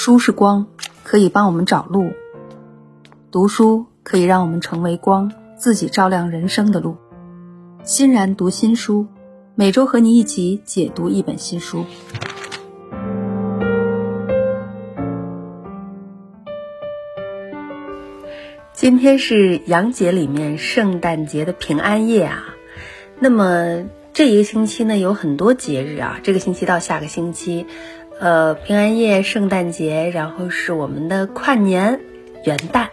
书是光，可以帮我们找路；读书可以让我们成为光，自己照亮人生的路。欣然读新书，每周和你一起解读一本新书。今天是阳节里面圣诞节的平安夜啊，那么这一个星期呢有很多节日啊，这个星期到下个星期。呃，平安夜、圣诞节，然后是我们的跨年、元旦，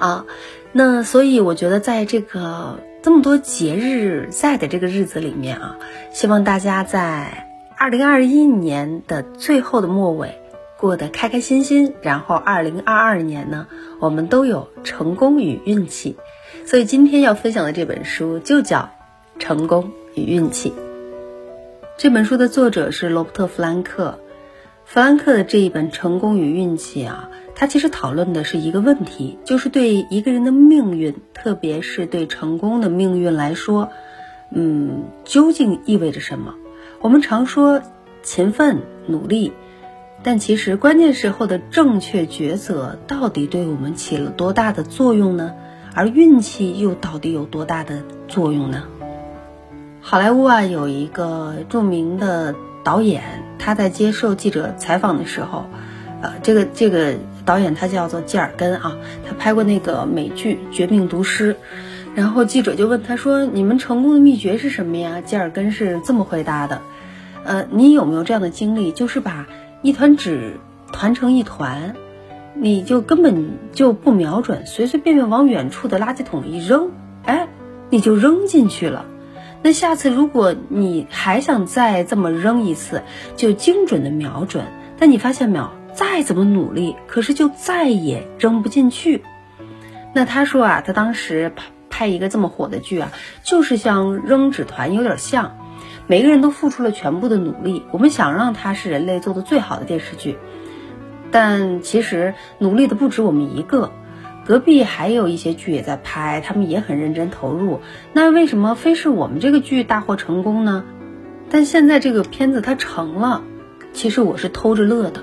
啊，那所以我觉得在这个这么多节日在的这个日子里面啊，希望大家在二零二一年的最后的末尾过得开开心心，然后二零二二年呢，我们都有成功与运气。所以今天要分享的这本书就叫《成功与运气》。这本书的作者是罗伯特·弗兰克。弗兰克的这一本《成功与运气》啊，他其实讨论的是一个问题，就是对一个人的命运，特别是对成功的命运来说，嗯，究竟意味着什么？我们常说勤奋努力，但其实关键时候的正确抉择，到底对我们起了多大的作用呢？而运气又到底有多大的作用呢？好莱坞啊，有一个著名的。导演他在接受记者采访的时候，呃，这个这个导演他叫做基尔根啊，他拍过那个美剧《绝命毒师》，然后记者就问他说：“你们成功的秘诀是什么呀？”吉尔根是这么回答的：“呃，你有没有这样的经历，就是把一团纸团成一团，你就根本就不瞄准，随随便便往远处的垃圾桶一扔，哎，你就扔进去了。”那下次如果你还想再这么扔一次，就精准的瞄准。但你发现没有，再怎么努力，可是就再也扔不进去。那他说啊，他当时拍拍一个这么火的剧啊，就是像扔纸团有点像，每个人都付出了全部的努力。我们想让它是人类做的最好的电视剧，但其实努力的不止我们一个。隔壁还有一些剧也在拍，他们也很认真投入。那为什么非是我们这个剧大获成功呢？但现在这个片子它成了，其实我是偷着乐的。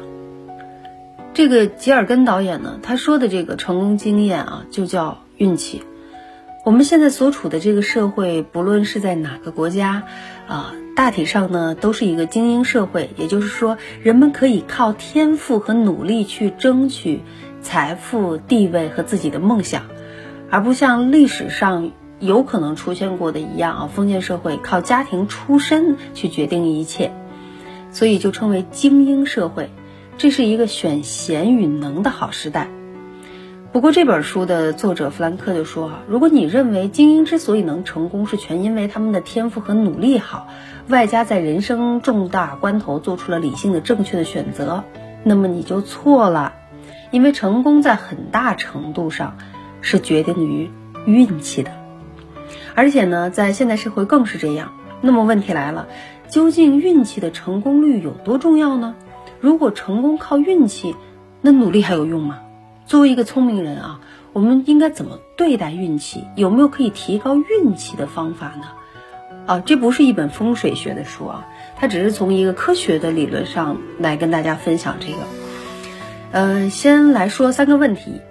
这个吉尔根导演呢，他说的这个成功经验啊，就叫运气。我们现在所处的这个社会，不论是在哪个国家，啊，大体上呢都是一个精英社会，也就是说，人们可以靠天赋和努力去争取。财富、地位和自己的梦想，而不像历史上有可能出现过的一样啊，封建社会靠家庭出身去决定一切，所以就称为精英社会。这是一个选贤与能的好时代。不过这本书的作者弗兰克就说啊，如果你认为精英之所以能成功是全因为他们的天赋和努力好，外加在人生重大关头做出了理性的正确的选择，那么你就错了。因为成功在很大程度上是决定于运气的，而且呢，在现代社会更是这样。那么问题来了，究竟运气的成功率有多重要呢？如果成功靠运气，那努力还有用吗？作为一个聪明人啊，我们应该怎么对待运气？有没有可以提高运气的方法呢？啊，这不是一本风水学的书啊，它只是从一个科学的理论上来跟大家分享这个。嗯，先来说三个问题。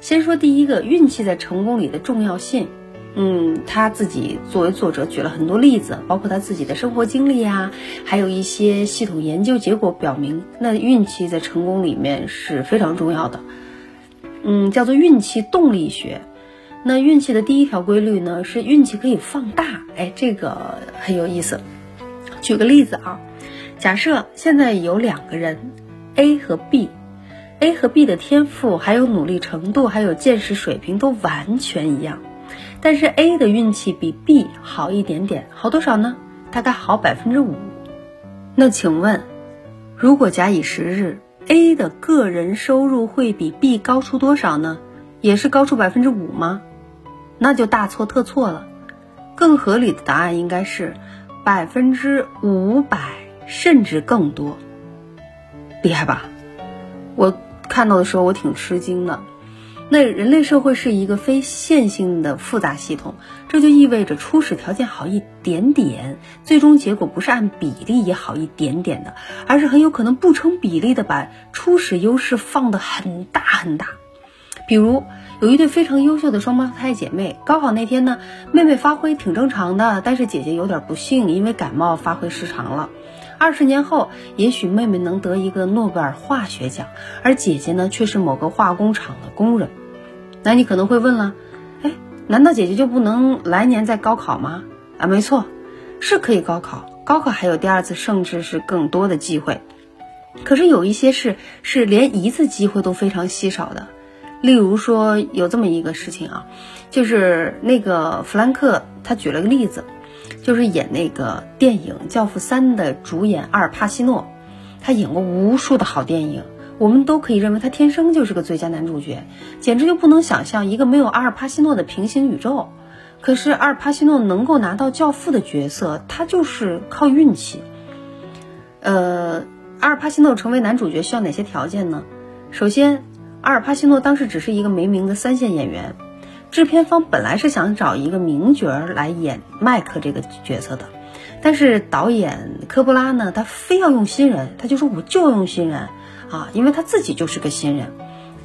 先说第一个，运气在成功里的重要性。嗯，他自己作为作者举了很多例子，包括他自己的生活经历啊，还有一些系统研究结果表明，那运气在成功里面是非常重要的。嗯，叫做运气动力学。那运气的第一条规律呢，是运气可以放大。哎，这个很有意思。举个例子啊，假设现在有两个人，A 和 B。A 和 B 的天赋、还有努力程度、还有见识水平都完全一样，但是 A 的运气比 B 好一点点，好多少呢？大概好百分之五。那请问，如果假以时日，A 的个人收入会比 B 高出多少呢？也是高出百分之五吗？那就大错特错了。更合理的答案应该是百分之五百，甚至更多。厉害吧？我。看到的时候我挺吃惊的，那人类社会是一个非线性的复杂系统，这就意味着初始条件好一点点，最终结果不是按比例也好一点点的，而是很有可能不成比例的把初始优势放得很大很大。比如有一对非常优秀的双胞胎姐妹，高考那天呢，妹妹发挥挺正常的，但是姐姐有点不幸，因为感冒发挥失常了。二十年后，也许妹妹能得一个诺贝尔化学奖，而姐姐呢却是某个化工厂的工人。那你可能会问了，哎，难道姐姐就不能来年再高考吗？啊，没错，是可以高考，高考还有第二次，甚至是更多的机会。可是有一些事是连一次机会都非常稀少的，例如说有这么一个事情啊，就是那个弗兰克他举了个例子。就是演那个电影《教父三》的主演阿尔帕西诺，他演过无数的好电影，我们都可以认为他天生就是个最佳男主角，简直就不能想象一个没有阿尔帕西诺的平行宇宙。可是阿尔帕西诺能够拿到《教父》的角色，他就是靠运气。呃，阿尔帕西诺成为男主角需要哪些条件呢？首先，阿尔帕西诺当时只是一个没名的三线演员。制片方本来是想找一个名角儿来演麦克这个角色的，但是导演科波拉呢，他非要用新人，他就说我就用新人啊，因为他自己就是个新人，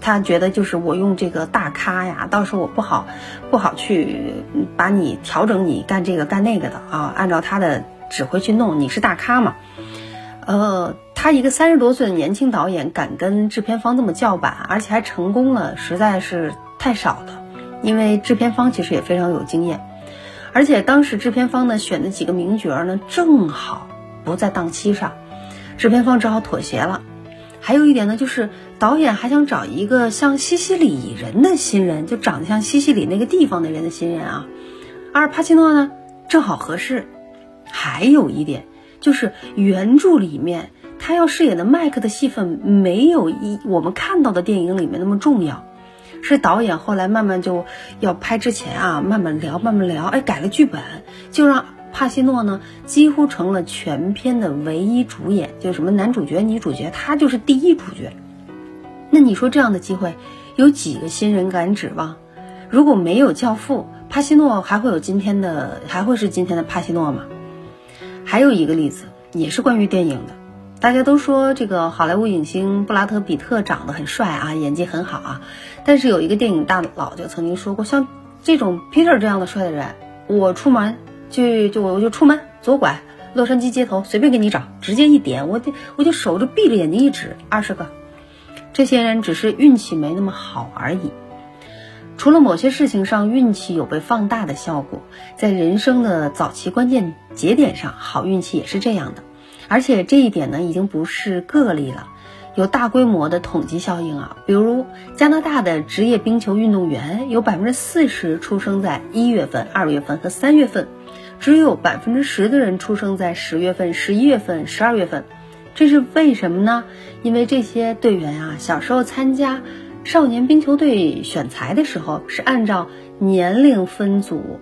他觉得就是我用这个大咖呀，到时候我不好不好去把你调整你干这个干那个的啊，按照他的指挥去弄，你是大咖嘛，呃，他一个三十多岁的年轻导演敢跟制片方这么叫板，而且还成功了，实在是太少了。因为制片方其实也非常有经验，而且当时制片方呢选的几个名角呢正好不在档期上，制片方只好妥协了。还有一点呢，就是导演还想找一个像西西里人的新人，就长得像西西里那个地方的人的新人啊。阿尔帕西诺呢正好合适。还有一点就是原著里面他要饰演的麦克的戏份没有一我们看到的电影里面那么重要。是导演后来慢慢就要拍之前啊，慢慢聊，慢慢聊，哎，改了剧本，就让帕西诺呢几乎成了全片的唯一主演，就什么男主角、女主角，他就是第一主角。那你说这样的机会，有几个新人敢指望？如果没有教父，帕西诺还会有今天的，还会是今天的帕西诺吗？还有一个例子，也是关于电影的。大家都说这个好莱坞影星布拉德·比特长得很帅啊，演技很好啊。但是有一个电影大佬就曾经说过，像这种 Peter 这样的帅的人，我出门就就我就出门左拐，洛杉矶街头随便给你找，直接一点，我就我就守着闭着眼睛一指，二十个。这些人只是运气没那么好而已。除了某些事情上运气有被放大的效果，在人生的早期关键节点上，好运气也是这样的。而且这一点呢，已经不是个例了，有大规模的统计效应啊。比如加拿大的职业冰球运动员有百分之四十出生在一月份、二月份和三月份，只有百分之十的人出生在十月份、十一月份、十二月份。这是为什么呢？因为这些队员啊，小时候参加少年冰球队选材的时候是按照年龄分组。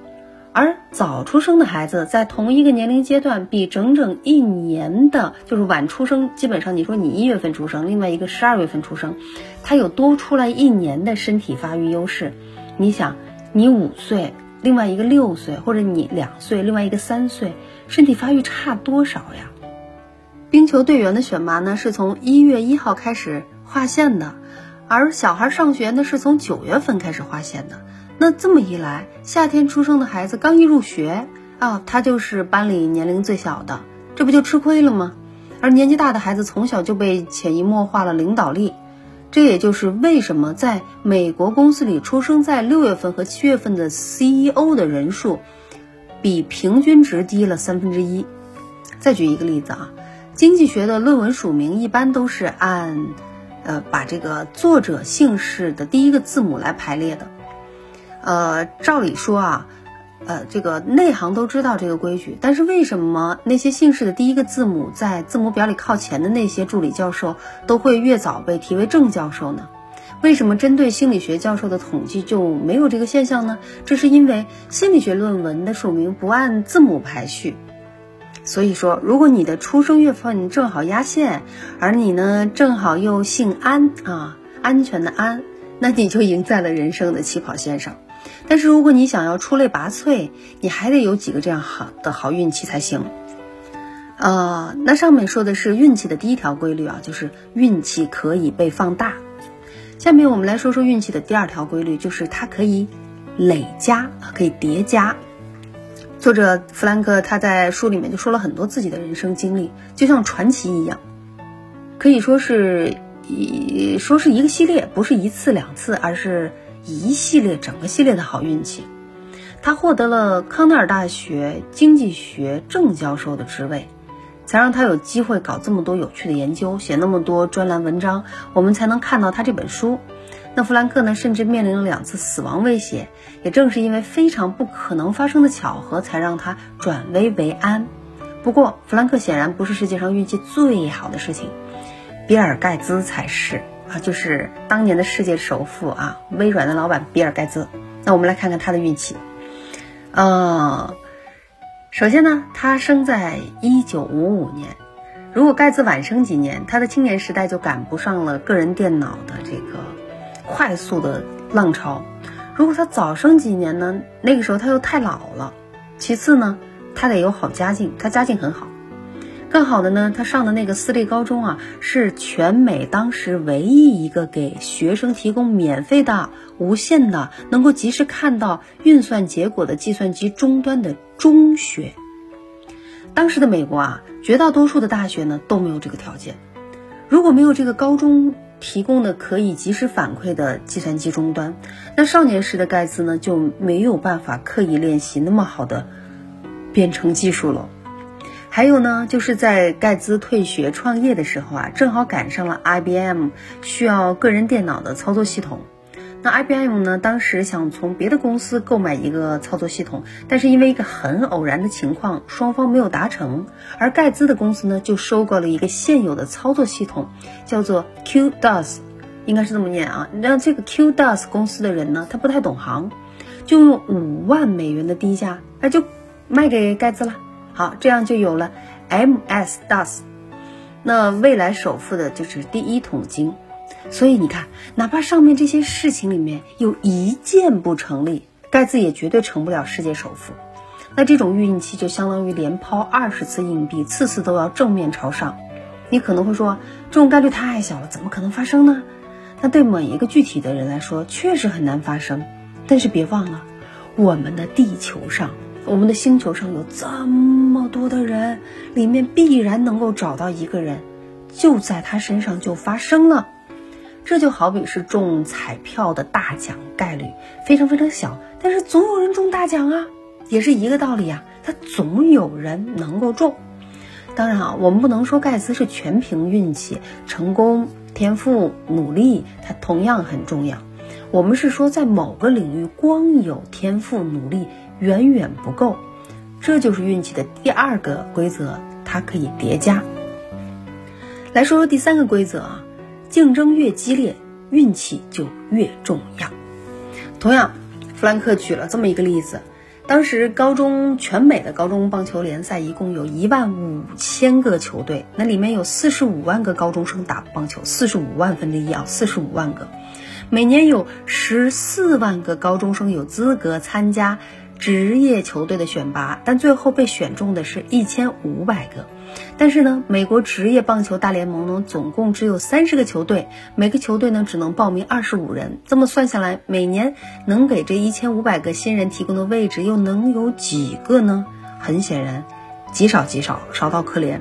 而早出生的孩子在同一个年龄阶段，比整整一年的，就是晚出生，基本上你说你一月份出生，另外一个十二月份出生，他有多出来一年的身体发育优势。你想，你五岁，另外一个六岁，或者你两岁，另外一个三岁，身体发育差多少呀？冰球队员的选拔呢，是从一月一号开始划线的，而小孩上学呢，是从九月份开始划线的。那这么一来，夏天出生的孩子刚一入学啊，他就是班里年龄最小的，这不就吃亏了吗？而年纪大的孩子从小就被潜移默化了领导力，这也就是为什么在美国公司里出生在六月份和七月份的 CEO 的人数，比平均值低了三分之一。再举一个例子啊，经济学的论文署名一般都是按，呃，把这个作者姓氏的第一个字母来排列的。呃，照理说啊，呃，这个内行都知道这个规矩，但是为什么那些姓氏的第一个字母在字母表里靠前的那些助理教授都会越早被提为正教授呢？为什么针对心理学教授的统计就没有这个现象呢？这是因为心理学论文的署名不按字母排序，所以说，如果你的出生月份正好压线，而你呢正好又姓安啊，安全的安。那你就赢在了人生的起跑线上。但是如果你想要出类拔萃，你还得有几个这样好的好运气才行。呃，那上面说的是运气的第一条规律啊，就是运气可以被放大。下面我们来说说运气的第二条规律，就是它可以累加，可以叠加。作者弗兰克他在书里面就说了很多自己的人生经历，就像传奇一样，可以说是一说是一个系列，不是一次两次，而是一系列整个系列的好运气。他获得了康奈尔大学经济学正教授的职位。才让他有机会搞这么多有趣的研究，写那么多专栏文章，我们才能看到他这本书。那弗兰克呢，甚至面临了两次死亡威胁，也正是因为非常不可能发生的巧合，才让他转危为安。不过，弗兰克显然不是世界上运气最好的事情，比尔盖茨才是啊，就是当年的世界首富啊，微软的老板比尔盖茨。那我们来看看他的运气，呃。首先呢，他生在一九五五年。如果盖茨晚生几年，他的青年时代就赶不上了个人电脑的这个快速的浪潮。如果他早生几年呢，那个时候他又太老了。其次呢，他得有好家境，他家境很好。更好的呢，他上的那个私立高中啊，是全美当时唯一一个给学生提供免费的、无线的、能够及时看到运算结果的计算机终端的中学。当时的美国啊，绝大多数的大学呢都没有这个条件。如果没有这个高中提供的可以及时反馈的计算机终端，那少年时的盖茨呢就没有办法刻意练习那么好的编程技术了。还有呢，就是在盖茨退学创业的时候啊，正好赶上了 IBM 需要个人电脑的操作系统。那 IBM 呢，当时想从别的公司购买一个操作系统，但是因为一个很偶然的情况，双方没有达成。而盖茨的公司呢，就收购了一个现有的操作系统，叫做 QDOS，应该是这么念啊。那这个 QDOS 公司的人呢，他不太懂行，就用五万美元的低价，那就卖给盖茨了。好，这样就有了 MS DOS，那未来首富的就是第一桶金。所以你看，哪怕上面这些事情里面有一件不成立，盖茨也绝对成不了世界首富。那这种运气就相当于连抛二十次硬币，次次都要正面朝上。你可能会说，这种概率太小了，怎么可能发生呢？那对每一个具体的人来说，确实很难发生。但是别忘了，我们的地球上。我们的星球上有这么多的人，里面必然能够找到一个人，就在他身上就发生了。这就好比是中彩票的大奖概率非常非常小，但是总有人中大奖啊，也是一个道理啊，他总有人能够中。当然啊，我们不能说盖茨是全凭运气，成功、天赋、努力，它同样很重要。我们是说，在某个领域光有天赋、努力。远远不够，这就是运气的第二个规则，它可以叠加。来说说第三个规则啊，竞争越激烈，运气就越重要。同样，弗兰克举了这么一个例子：当时高中全美的高中棒球联赛一共有一万五千个球队，那里面有四十五万个高中生打棒球，四十五万分之一啊，四十五万个，每年有十四万个高中生有资格参加。职业球队的选拔，但最后被选中的是一千五百个。但是呢，美国职业棒球大联盟呢，总共只有三十个球队，每个球队呢只能报名二十五人。这么算下来，每年能给这一千五百个新人提供的位置又能有几个呢？很显然，极少极少，少到可怜。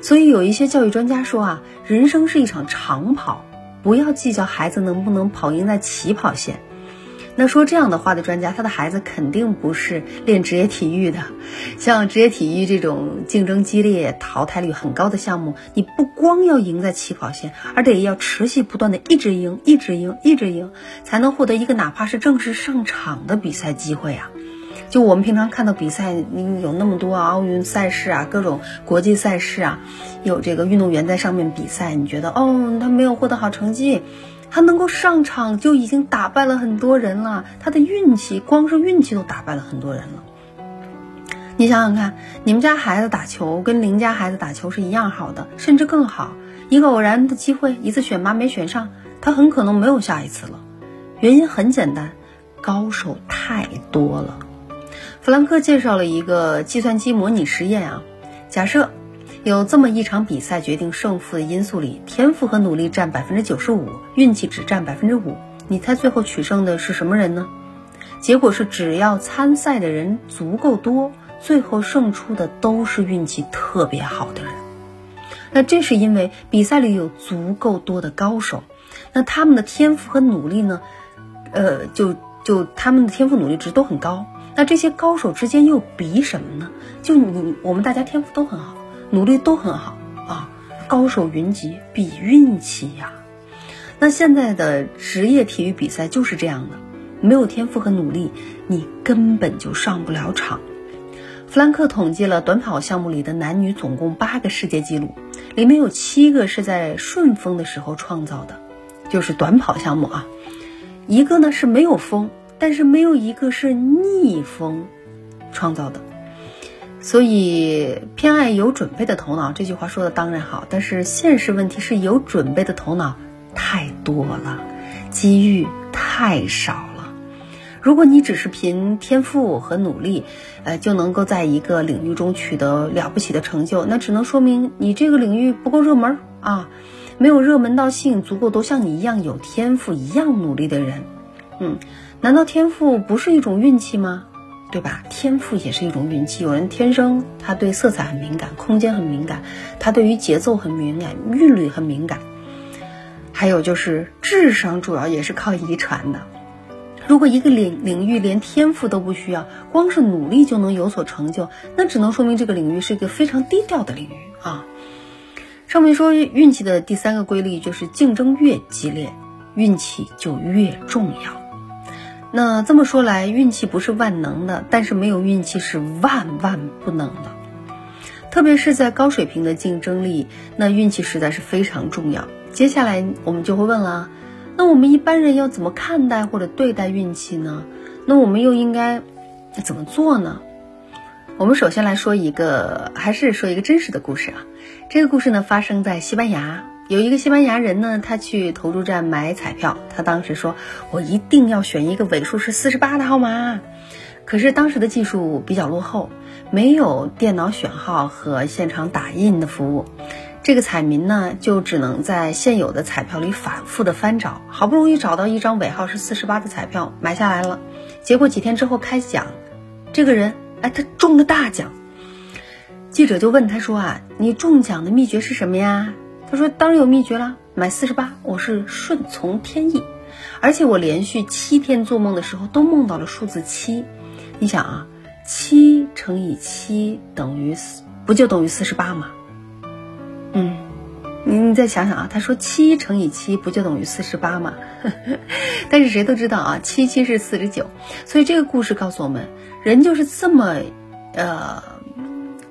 所以有一些教育专家说啊，人生是一场长跑，不要计较孩子能不能跑赢在起跑线。那说这样的话的专家，他的孩子肯定不是练职业体育的。像职业体育这种竞争激烈、淘汰率很高的项目，你不光要赢在起跑线，而得要持续不断的一直赢、一直赢、一直赢，才能获得一个哪怕是正式上场的比赛机会啊。就我们平常看到比赛，你有那么多奥运赛事啊，各种国际赛事啊，有这个运动员在上面比赛，你觉得哦，他没有获得好成绩。他能够上场就已经打败了很多人了，他的运气光是运气都打败了很多人了。你想想看，你们家孩子打球跟邻家孩子打球是一样好的，甚至更好。一个偶然的机会，一次选拔没选上，他很可能没有下一次了。原因很简单，高手太多了。弗兰克介绍了一个计算机模拟实验啊，假设有这么一场比赛，决定胜负的因素里，天赋和努力占百分之九十五，运气只占百分之五。你猜最后取胜的是什么人呢？结果是，只要参赛的人足够多，最后胜出的都是运气特别好的人。那这是因为比赛里有足够多的高手，那他们的天赋和努力呢？呃，就就他们的天赋努力值都很高。那这些高手之间又比什么呢？就你我们大家天赋都很好，努力都很好啊，高手云集，比运气呀。那现在的职业体育比赛就是这样的，没有天赋和努力，你根本就上不了场。弗兰克统计了短跑项目里的男女总共八个世界纪录，里面有七个是在顺风的时候创造的，就是短跑项目啊。一个呢是没有风，但是没有一个是逆风创造的。所以偏爱有准备的头脑这句话说的当然好，但是现实问题是有准备的头脑。太多了，机遇太少了。如果你只是凭天赋和努力，呃，就能够在一个领域中取得了不起的成就，那只能说明你这个领域不够热门啊，没有热门到吸引足够多像你一样有天赋、一样努力的人。嗯，难道天赋不是一种运气吗？对吧？天赋也是一种运气。有人天生他对色彩很敏感，空间很敏感，他对于节奏很敏感，韵律很敏感。还有就是智商，主要也是靠遗传的。如果一个领领域连天赋都不需要，光是努力就能有所成就，那只能说明这个领域是一个非常低调的领域啊。上面说运气的第三个规律就是竞争越激烈，运气就越重要。那这么说来，运气不是万能的，但是没有运气是万万不能的。特别是在高水平的竞争力，那运气实在是非常重要。接下来我们就会问了，那我们一般人要怎么看待或者对待运气呢？那我们又应该怎么做呢？我们首先来说一个，还是说一个真实的故事啊。这个故事呢发生在西班牙，有一个西班牙人呢，他去投注站买彩票，他当时说，我一定要选一个尾数是四十八的号码。可是当时的技术比较落后，没有电脑选号和现场打印的服务。这个彩民呢，就只能在现有的彩票里反复的翻找，好不容易找到一张尾号是四十八的彩票，买下来了。结果几天之后开奖，这个人哎，他中了大奖。记者就问他说啊，你中奖的秘诀是什么呀？他说当然有秘诀啦，买四十八，我是顺从天意，而且我连续七天做梦的时候都梦到了数字七。你想啊，七乘以七等于四，不就等于四十八吗？嗯，你你再想想啊，他说七乘以七不就等于四十八吗？但是谁都知道啊，七七是四十九，所以这个故事告诉我们，人就是这么，呃。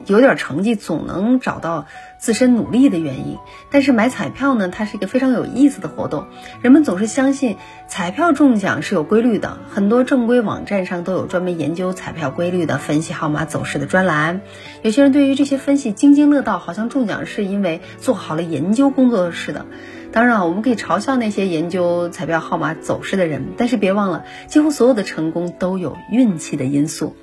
有点成绩总能找到自身努力的原因，但是买彩票呢，它是一个非常有意思的活动。人们总是相信彩票中奖是有规律的，很多正规网站上都有专门研究彩票规律的、分析号码走势的专栏。有些人对于这些分析津津乐道，好像中奖是因为做好了研究工作似的。当然，我们可以嘲笑那些研究彩票号码走势的人，但是别忘了，几乎所有的成功都有运气的因素。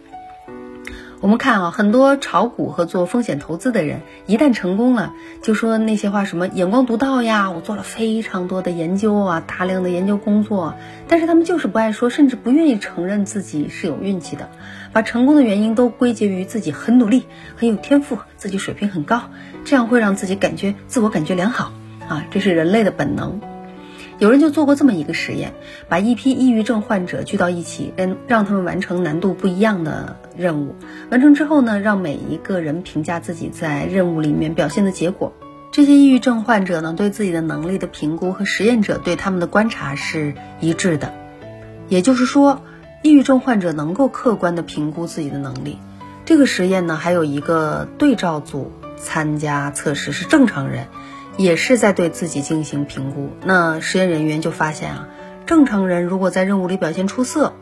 我们看啊，很多炒股和做风险投资的人，一旦成功了，就说那些话，什么眼光独到呀，我做了非常多的研究啊，大量的研究工作，但是他们就是不爱说，甚至不愿意承认自己是有运气的，把成功的原因都归结于自己很努力、很有天赋、自己水平很高，这样会让自己感觉自我感觉良好啊，这是人类的本能。有人就做过这么一个实验，把一批抑郁症患者聚到一起，让让他们完成难度不一样的任务。完成之后呢，让每一个人评价自己在任务里面表现的结果。这些抑郁症患者呢，对自己的能力的评估和实验者对他们的观察是一致的。也就是说，抑郁症患者能够客观的评估自己的能力。这个实验呢，还有一个对照组参加测试，是正常人。也是在对自己进行评估。那实验人员就发现啊，正常人如果在任务里表现出色，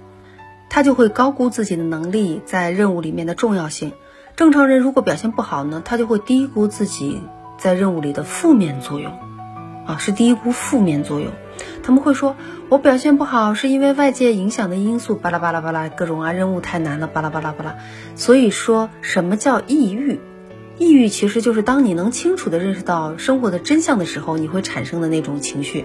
他就会高估自己的能力在任务里面的重要性；正常人如果表现不好呢，他就会低估自己在任务里的负面作用。啊，是低估负面作用。他们会说，我表现不好是因为外界影响的因素，巴拉巴拉巴拉，各种啊任务太难了，巴拉巴拉巴拉。所以说什么叫抑郁？抑郁其实就是当你能清楚地认识到生活的真相的时候，你会产生的那种情绪。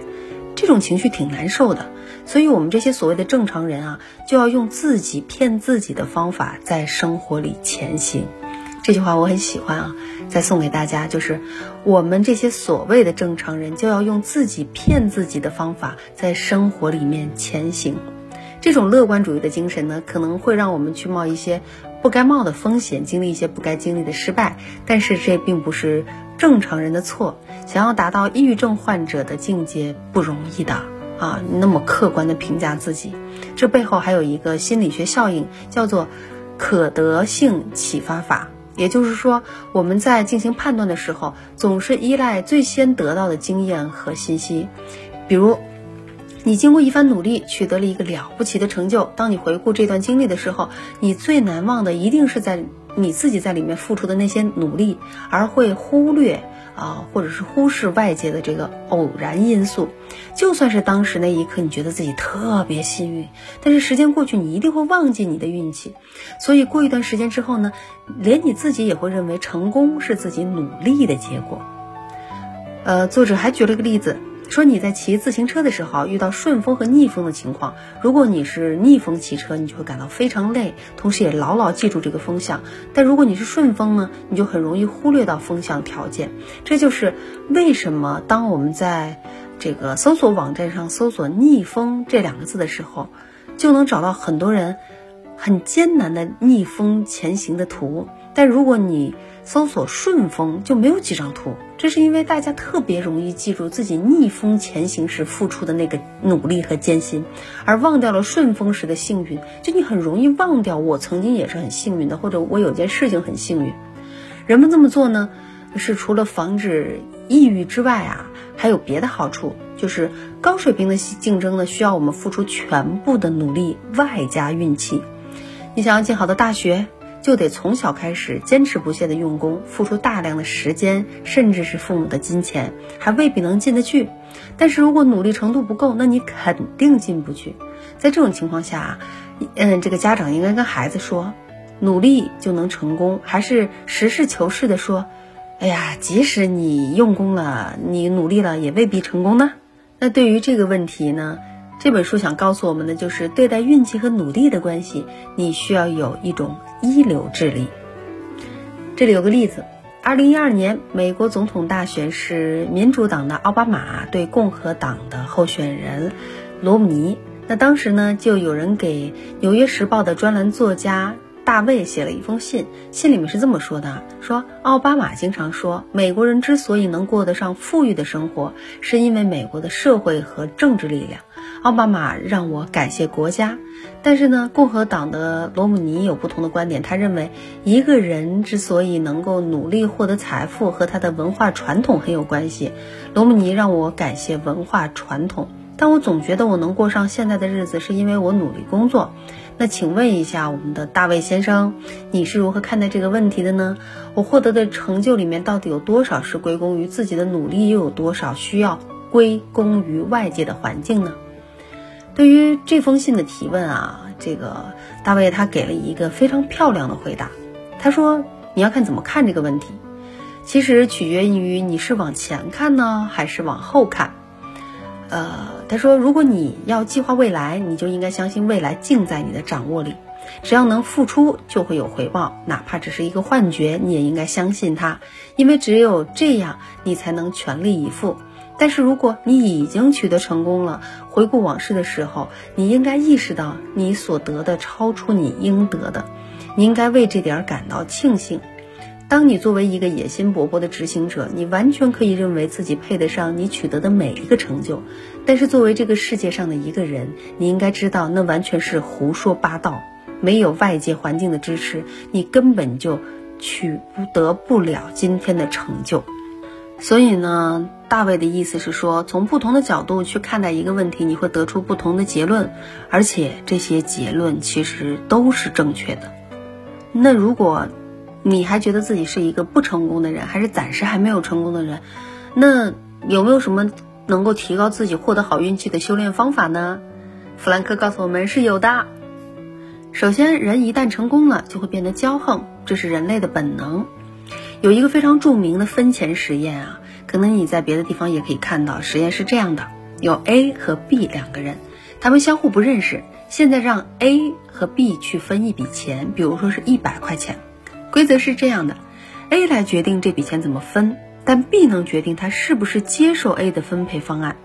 这种情绪挺难受的，所以我们这些所谓的正常人啊，就要用自己骗自己的方法在生活里前行。这句话我很喜欢啊，再送给大家，就是我们这些所谓的正常人，就要用自己骗自己的方法在生活里面前行。这种乐观主义的精神呢，可能会让我们去冒一些不该冒的风险，经历一些不该经历的失败，但是这并不是正常人的错。想要达到抑郁症患者的境界不容易的啊，那么客观的评价自己，这背后还有一个心理学效应，叫做可得性启发法。也就是说，我们在进行判断的时候，总是依赖最先得到的经验和信息。比如，你经过一番努力，取得了一个了不起的成就。当你回顾这段经历的时候，你最难忘的一定是在你自己在里面付出的那些努力，而会忽略。啊，或者是忽视外界的这个偶然因素，就算是当时那一刻你觉得自己特别幸运，但是时间过去，你一定会忘记你的运气。所以过一段时间之后呢，连你自己也会认为成功是自己努力的结果。呃，作者还举了个例子。说你在骑自行车的时候遇到顺风和逆风的情况，如果你是逆风骑车，你就会感到非常累，同时也牢牢记住这个风向。但如果你是顺风呢，你就很容易忽略到风向条件。这就是为什么当我们在这个搜索网站上搜索“逆风”这两个字的时候，就能找到很多人很艰难的逆风前行的图。但如果你搜索顺风就没有几张图，这是因为大家特别容易记住自己逆风前行时付出的那个努力和艰辛，而忘掉了顺风时的幸运。就你很容易忘掉我曾经也是很幸运的，或者我有件事情很幸运。人们这么做呢，是除了防止抑郁之外啊，还有别的好处，就是高水平的竞争呢，需要我们付出全部的努力，外加运气。你想要进好的大学。就得从小开始坚持不懈的用功，付出大量的时间，甚至是父母的金钱，还未必能进得去。但是如果努力程度不够，那你肯定进不去。在这种情况下，嗯，这个家长应该跟孩子说，努力就能成功，还是实事求是的说，哎呀，即使你用功了，你努力了，也未必成功呢？那对于这个问题呢？这本书想告诉我们的就是，对待运气和努力的关系，你需要有一种一流智力。这里有个例子：二零一二年美国总统大选是民主党的奥巴马对共和党的候选人罗姆尼。那当时呢，就有人给《纽约时报》的专栏作家。大卫写了一封信，信里面是这么说的：说奥巴马经常说，美国人之所以能过得上富裕的生活，是因为美国的社会和政治力量。奥巴马让我感谢国家，但是呢，共和党的罗姆尼有不同的观点。他认为，一个人之所以能够努力获得财富，和他的文化传统很有关系。罗姆尼让我感谢文化传统，但我总觉得我能过上现在的日子，是因为我努力工作。那请问一下，我们的大卫先生，你是如何看待这个问题的呢？我获得的成就里面到底有多少是归功于自己的努力，又有多少需要归功于外界的环境呢？对于这封信的提问啊，这个大卫他给了一个非常漂亮的回答。他说：“你要看怎么看这个问题，其实取决于你是往前看呢，还是往后看。”呃，他说，如果你要计划未来，你就应该相信未来尽在你的掌握里。只要能付出，就会有回报，哪怕只是一个幻觉，你也应该相信它，因为只有这样，你才能全力以赴。但是如果你已经取得成功了，回顾往事的时候，你应该意识到你所得的超出你应得的，你应该为这点感到庆幸。当你作为一个野心勃勃的执行者，你完全可以认为自己配得上你取得的每一个成就。但是作为这个世界上的一个人，你应该知道，那完全是胡说八道。没有外界环境的支持，你根本就取得不了今天的成就。所以呢，大卫的意思是说，从不同的角度去看待一个问题，你会得出不同的结论，而且这些结论其实都是正确的。那如果，你还觉得自己是一个不成功的人，还是暂时还没有成功的人？那有没有什么能够提高自己获得好运气的修炼方法呢？弗兰克告诉我们是有的。首先，人一旦成功了，就会变得骄横，这是人类的本能。有一个非常著名的分钱实验啊，可能你在别的地方也可以看到。实验是这样的：有 A 和 B 两个人，他们相互不认识。现在让 A 和 B 去分一笔钱，比如说是一百块钱。规则是这样的：A 来决定这笔钱怎么分，但 B 能决定他是不是接受 A 的分配方案。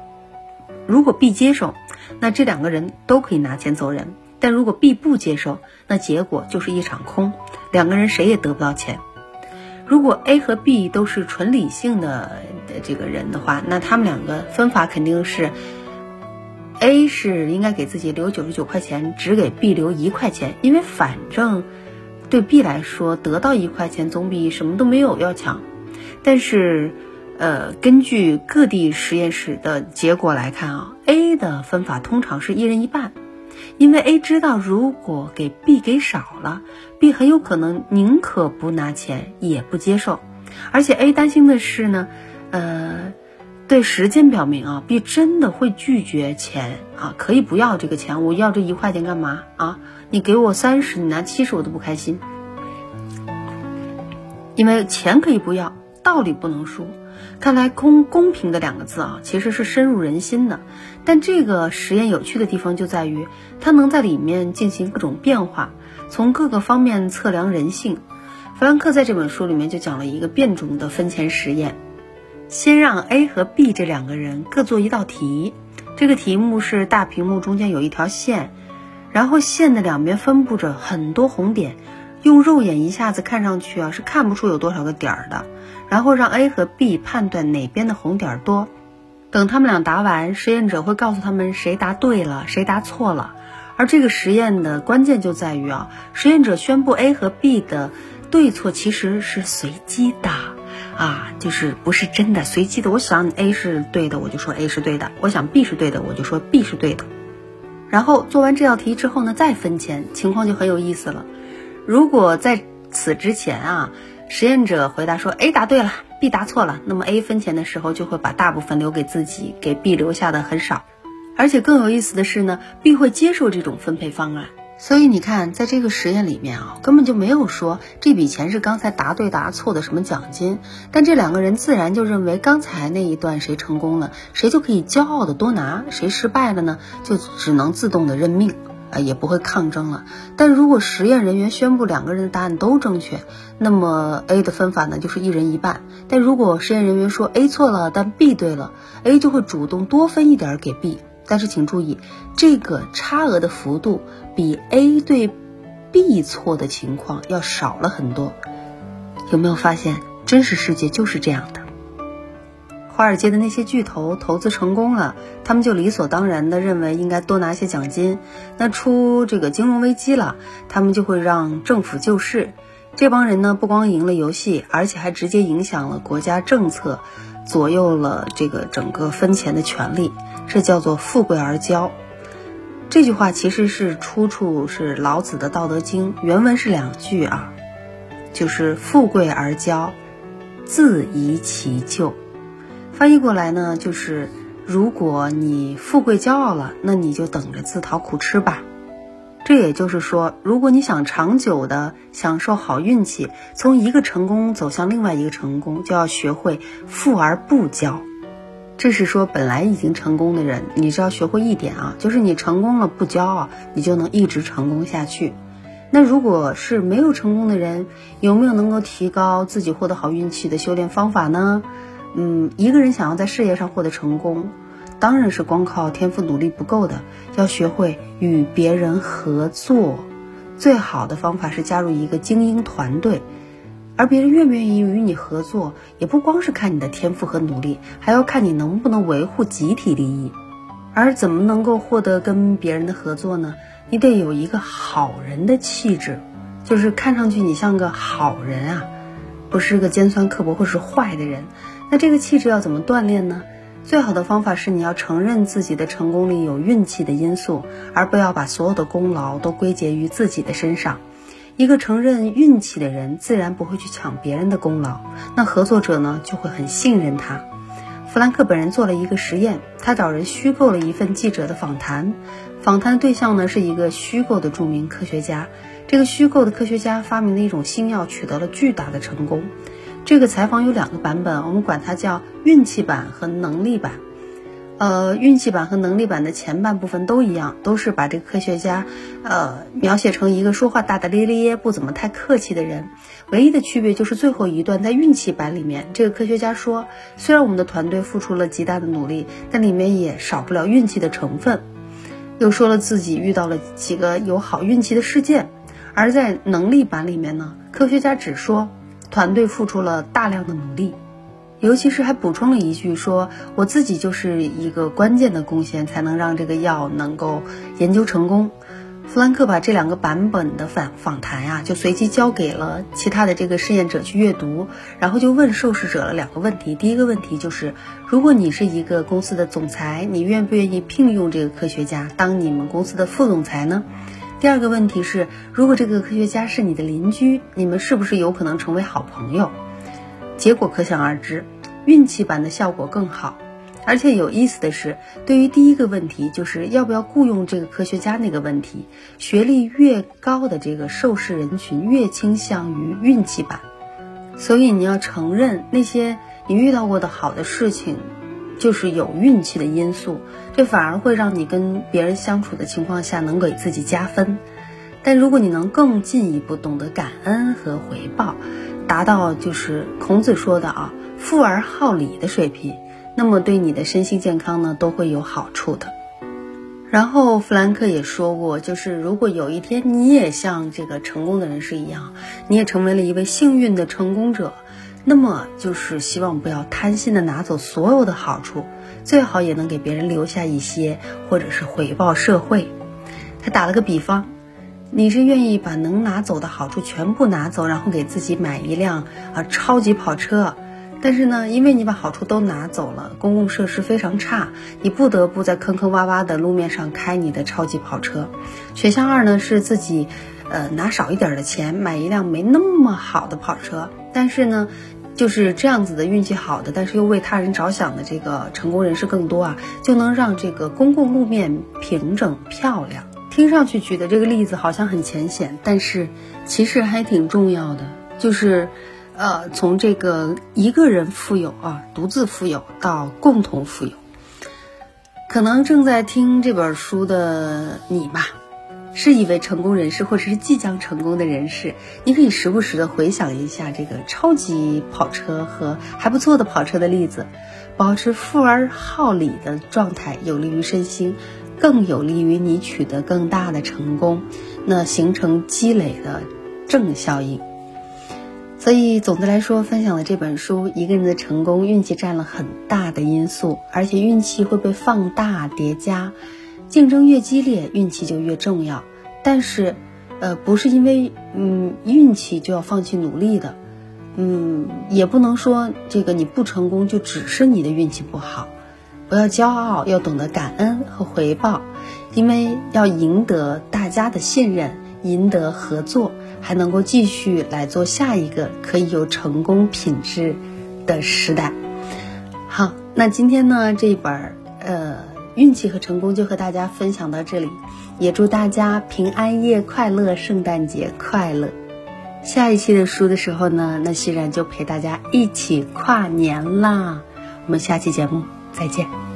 如果 B 接受，那这两个人都可以拿钱走人；但如果 B 不接受，那结果就是一场空，两个人谁也得不到钱。如果 A 和 B 都是纯理性的这个人的话，那他们两个分法肯定是：A 是应该给自己留九十九块钱，只给 B 留一块钱，因为反正对 B 来说，得到一块钱总比什么都没有要强。但是，呃，根据各地实验室的结果来看啊，A 的分法通常是一人一半。因为 A 知道，如果给 B 给少了，B 很有可能宁可不拿钱也不接受，而且 A 担心的是呢，呃，对实践表明啊，B 真的会拒绝钱啊，可以不要这个钱，我要这一块钱干嘛啊？你给我三十，你拿七十我都不开心，因为钱可以不要，道理不能输。看来公公平的两个字啊，其实是深入人心的。但这个实验有趣的地方就在于，它能在里面进行各种变化，从各个方面测量人性。弗兰克在这本书里面就讲了一个变种的分钱实验。先让 A 和 B 这两个人各做一道题，这个题目是大屏幕中间有一条线，然后线的两边分布着很多红点，用肉眼一下子看上去啊是看不出有多少个点儿的。然后让 A 和 B 判断哪边的红点多，等他们俩答完，实验者会告诉他们谁答对了，谁答错了。而这个实验的关键就在于啊，实验者宣布 A 和 B 的对错其实是随机的，啊，就是不是真的随机的。我想 A 是对的，我就说 A 是对的；我想 B 是对的，我就说 B 是对的。然后做完这道题之后呢，再分钱，情况就很有意思了。如果在此之前啊。实验者回答说：“A 答对了，B 答错了。那么 A 分钱的时候就会把大部分留给自己，给 B 留下的很少。而且更有意思的是呢，B 会接受这种分配方案。所以你看，在这个实验里面啊，根本就没有说这笔钱是刚才答对答错的什么奖金。但这两个人自然就认为刚才那一段谁成功了，谁就可以骄傲的多拿；谁失败了呢，就只能自动的认命。”啊，也不会抗争了。但如果实验人员宣布两个人的答案都正确，那么 A 的分法呢就是一人一半。但如果实验人员说 A 错了，但 B 对了，A 就会主动多分一点给 B。但是请注意，这个差额的幅度比 A 对 B 错的情况要少了很多。有没有发现，真实世界就是这样的？华尔街的那些巨头投资成功了，他们就理所当然的认为应该多拿些奖金。那出这个金融危机了，他们就会让政府救市。这帮人呢，不光赢了游戏，而且还直接影响了国家政策，左右了这个整个分钱的权利。这叫做富贵而骄。这句话其实是出处是老子的《道德经》，原文是两句啊，就是富贵而骄，自遗其咎。翻译过来呢，就是如果你富贵骄傲了，那你就等着自讨苦吃吧。这也就是说，如果你想长久的享受好运气，从一个成功走向另外一个成功，就要学会富而不骄。这是说，本来已经成功的人，你只要学会一点啊，就是你成功了不骄傲，你就能一直成功下去。那如果是没有成功的人，有没有能够提高自己获得好运气的修炼方法呢？嗯，一个人想要在事业上获得成功，当然是光靠天赋努力不够的，要学会与别人合作。最好的方法是加入一个精英团队，而别人愿不愿意与你合作，也不光是看你的天赋和努力，还要看你能不能维护集体利益。而怎么能够获得跟别人的合作呢？你得有一个好人的气质，就是看上去你像个好人啊，不是个尖酸刻薄或是坏的人。那这个气质要怎么锻炼呢？最好的方法是你要承认自己的成功里有运气的因素，而不要把所有的功劳都归结于自己的身上。一个承认运气的人，自然不会去抢别人的功劳，那合作者呢就会很信任他。弗兰克本人做了一个实验，他找人虚构了一份记者的访谈，访谈对象呢是一个虚构的著名科学家。这个虚构的科学家发明了一种新药取得了巨大的成功。这个采访有两个版本，我们管它叫运气版和能力版。呃，运气版和能力版的前半部分都一样，都是把这个科学家，呃，描写成一个说话大大咧咧、不怎么太客气的人。唯一的区别就是最后一段，在运气版里面，这个科学家说，虽然我们的团队付出了极大的努力，但里面也少不了运气的成分。又说了自己遇到了几个有好运气的事件。而在能力版里面呢，科学家只说团队付出了大量的努力。尤其是还补充了一句，说我自己就是一个关键的贡献，才能让这个药能够研究成功。弗兰克把这两个版本的访访谈呀，就随机交给了其他的这个试验者去阅读，然后就问受试者了两个问题。第一个问题就是，如果你是一个公司的总裁，你愿不愿意聘用这个科学家当你们公司的副总裁呢？第二个问题是，如果这个科学家是你的邻居，你们是不是有可能成为好朋友？结果可想而知，运气版的效果更好，而且有意思的是，对于第一个问题，就是要不要雇佣这个科学家那个问题，学历越高的这个受试人群越倾向于运气版。所以你要承认那些你遇到过的好的事情，就是有运气的因素，这反而会让你跟别人相处的情况下能给自己加分。但如果你能更进一步懂得感恩和回报。达到就是孔子说的啊，富而好礼的水平，那么对你的身心健康呢都会有好处的。然后弗兰克也说过，就是如果有一天你也像这个成功的人士一样，你也成为了一位幸运的成功者，那么就是希望不要贪心的拿走所有的好处，最好也能给别人留下一些，或者是回报社会。他打了个比方。你是愿意把能拿走的好处全部拿走，然后给自己买一辆啊超级跑车，但是呢，因为你把好处都拿走了，公共设施非常差，你不得不在坑坑洼洼的路面上开你的超级跑车。选项二呢是自己，呃拿少一点的钱买一辆没那么好的跑车，但是呢，就是这样子的运气好的，但是又为他人着想的这个成功人士更多啊，就能让这个公共路面平整漂亮。听上去举的这个例子好像很浅显，但是其实还挺重要的。就是，呃，从这个一个人富有啊，独自富有到共同富有。可能正在听这本书的你吧，是一位成功人士，或者是即将成功的人士。你可以时不时的回想一下这个超级跑车和还不错的跑车的例子，保持富而好礼的状态，有利于身心。更有利于你取得更大的成功，那形成积累的正效应。所以总的来说，分享的这本书，一个人的成功，运气占了很大的因素，而且运气会被放大叠加。竞争越激烈，运气就越重要。但是，呃，不是因为嗯运气就要放弃努力的，嗯，也不能说这个你不成功就只是你的运气不好。不要骄傲，要懂得感恩和回报，因为要赢得大家的信任，赢得合作，还能够继续来做下一个可以有成功品质的时代。好，那今天呢这一本儿呃运气和成功就和大家分享到这里，也祝大家平安夜快乐，圣诞节快乐。下一期的书的时候呢，那欣然就陪大家一起跨年啦。我们下期节目。再见。